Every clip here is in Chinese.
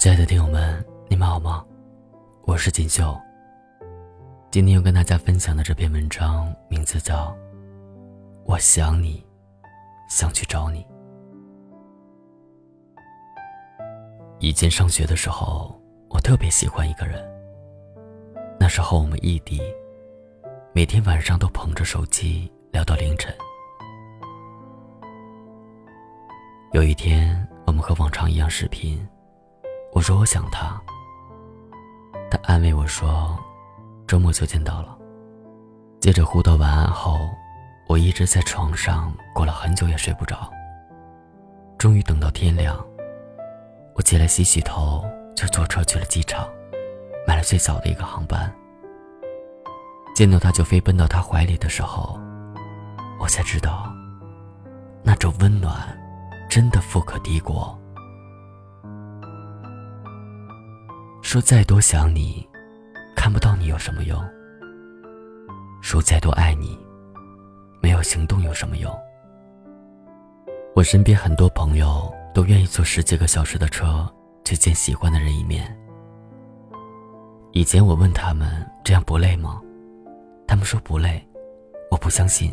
亲爱的听友们，你们好吗？我是锦绣。今天要跟大家分享的这篇文章名字叫《我想你，想去找你》。以前上学的时候，我特别喜欢一个人。那时候我们异地，每天晚上都捧着手机聊到凌晨。有一天，我们和往常一样视频。我说我想他，他安慰我说，周末就见到了。接着互道晚安后，我一直在床上过了很久也睡不着。终于等到天亮，我起来洗洗头，就坐车去了机场，买了最早的一个航班。见到他就飞奔到他怀里的时候，我才知道，那种温暖，真的富可敌国。说再多想你，看不到你有什么用？说再多爱你，没有行动有什么用？我身边很多朋友都愿意坐十几个小时的车去见喜欢的人一面。以前我问他们这样不累吗？他们说不累，我不相信。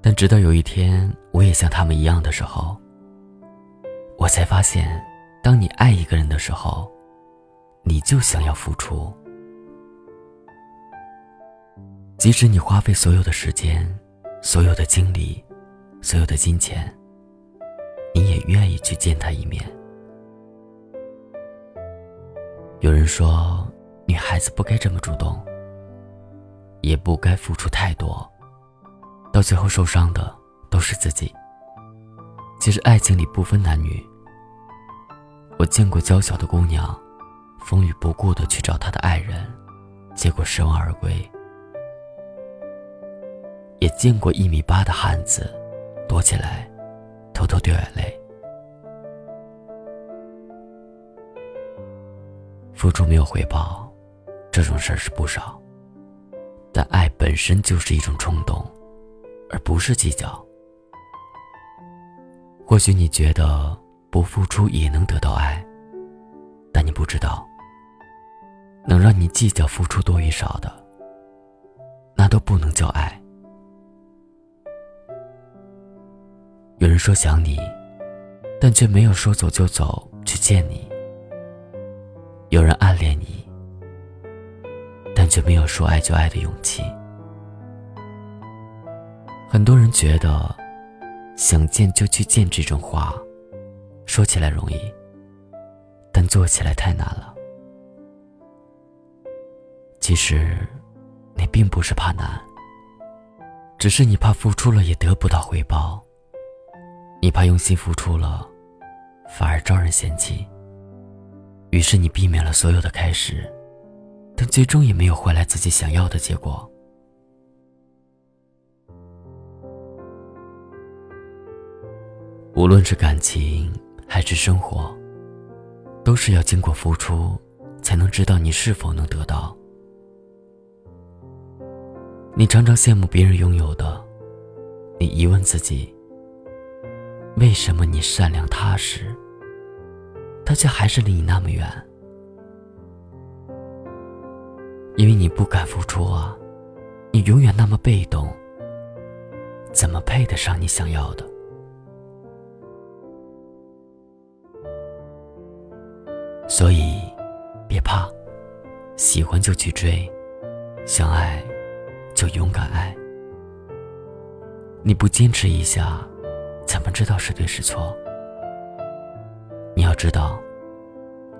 但直到有一天我也像他们一样的时候，我才发现，当你爱一个人的时候。你就想要付出，即使你花费所有的时间、所有的精力、所有的金钱，你也愿意去见他一面。有人说，女孩子不该这么主动，也不该付出太多，到最后受伤的都是自己。其实爱情里不分男女，我见过娇小的姑娘。风雨不顾的去找他的爱人，结果失望而归。也见过一米八的汉子，躲起来，偷偷掉眼泪。付出没有回报，这种事儿是不少。但爱本身就是一种冲动，而不是计较。或许你觉得不付出也能得到爱，但你不知道。能让你计较付出多与少的，那都不能叫爱。有人说想你，但却没有说走就走去见你；有人暗恋你，但却没有说爱就爱的勇气。很多人觉得“想见就去见”这种话，说起来容易，但做起来太难了。其实，你并不是怕难，只是你怕付出了也得不到回报。你怕用心付出了，反而招人嫌弃。于是你避免了所有的开始，但最终也没有换来自己想要的结果。无论是感情还是生活，都是要经过付出，才能知道你是否能得到。你常常羡慕别人拥有的，你疑问自己：为什么你善良踏实，他却还是离你那么远？因为你不敢付出啊！你永远那么被动，怎么配得上你想要的？所以，别怕，喜欢就去追，相爱。就勇敢爱。你不坚持一下，怎么知道是对是错？你要知道，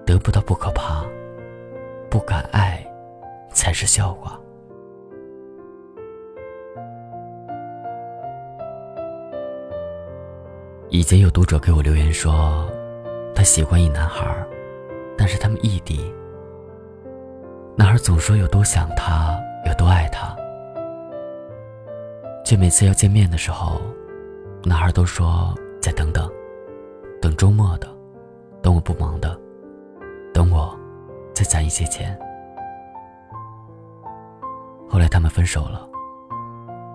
得不到不可怕，不敢爱才是笑话。以前有读者给我留言说，他喜欢一男孩，但是他们异地。男孩总说有多想他，有多爱他。却每次要见面的时候，男孩都说再等等，等周末的，等我不忙的，等我再攒一些钱。后来他们分手了，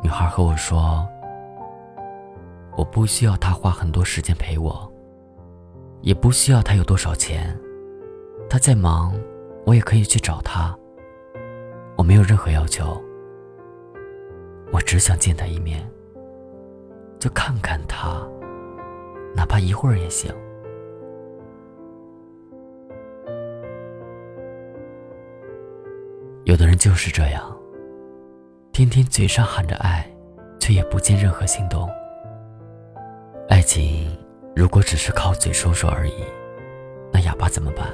女孩和我说：“我不需要他花很多时间陪我，也不需要他有多少钱，他再忙，我也可以去找他。我没有任何要求，我只想见他一面，就看看他，哪怕一会儿也行。有的人就是这样，天天嘴上喊着爱，却也不见任何行动。爱情如果只是靠嘴说说而已，那哑巴怎么办？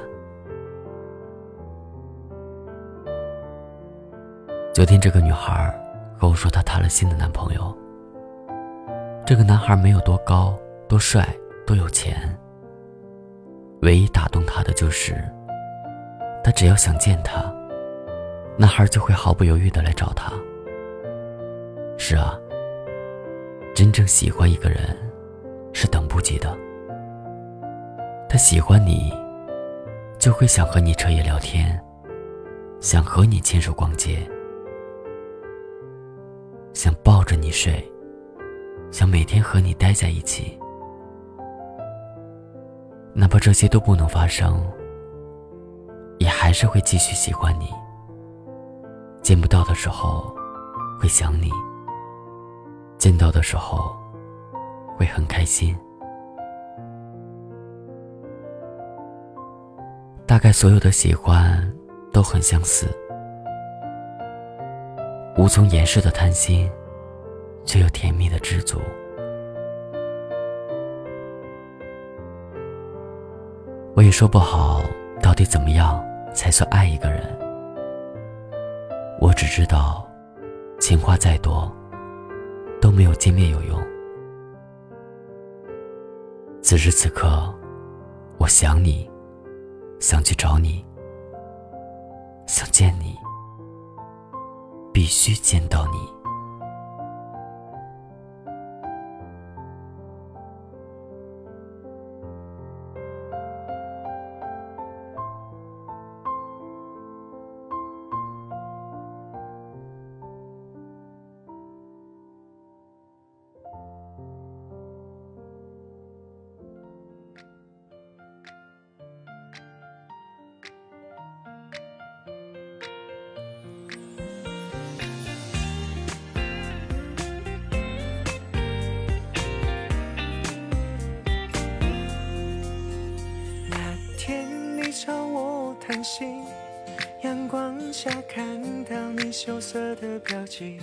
昨天这个女孩和我说她谈了新的男朋友。这个男孩没有多高、多帅、多有钱，唯一打动她的就是，他只要想见她。男孩就会毫不犹豫的来找她。是啊，真正喜欢一个人，是等不及的。他喜欢你，就会想和你彻夜聊天，想和你牵手逛街，想抱着你睡，想每天和你待在一起。哪怕这些都不能发生，也还是会继续喜欢你。见不到的时候，会想你；见到的时候，会很开心。大概所有的喜欢都很相似，无从掩饰的贪心，却又甜蜜的知足。我也说不好，到底怎么样才算爱一个人。我只知道，情话再多，都没有见面有用。此时此刻，我想你，想去找你，想见你，必须见到你。星，阳光下看到你羞涩的表情，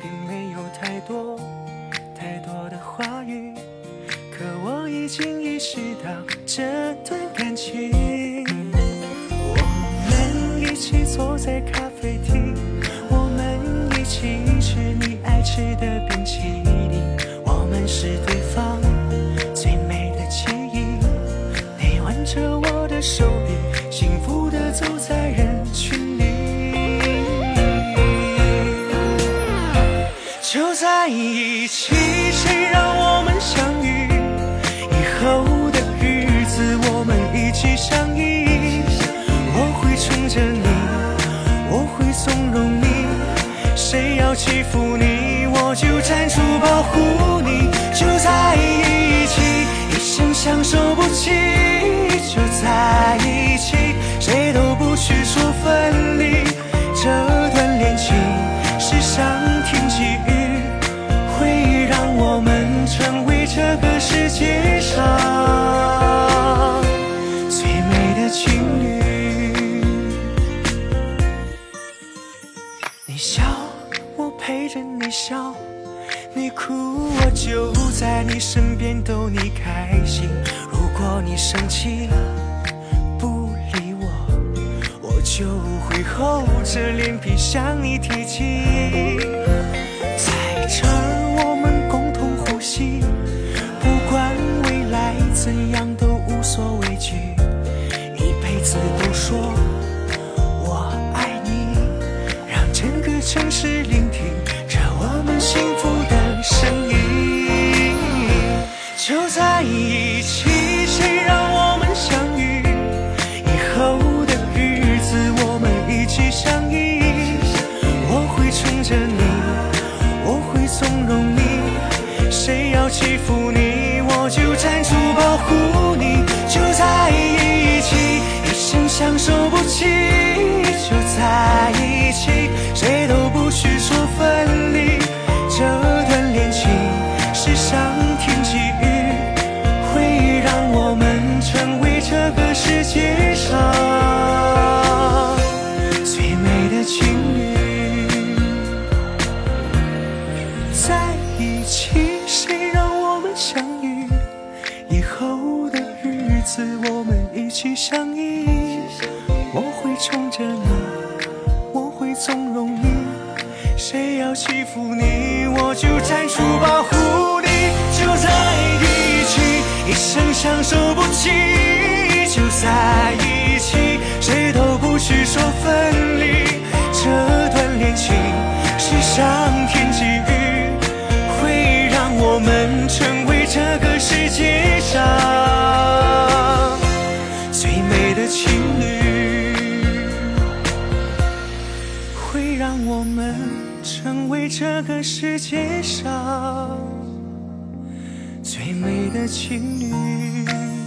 并没有太多太多的话语，可我已经意识到这着我的手臂。幸福的走在人群里，就在一起，谁让我们相遇？以后的日子，我们一起相依。我会宠着你，我会纵容你，谁要欺负你，我就站出保护你。就在一起，一生相守不弃，就在一起。谁都不许说分离，这段恋情是上天给予，会让我们成为这个世界脸皮向你提起，在这儿我们共同呼吸，不管未来怎样都无所畏惧，一辈子都说我爱你，让整个城市聆听着我们幸福的声音，就在一起。相依。我会宠着你，我会纵容你，谁要欺负你，我就站出保护你。就在一起，一生相守不弃，就在一起，这个世界上最美的情侣。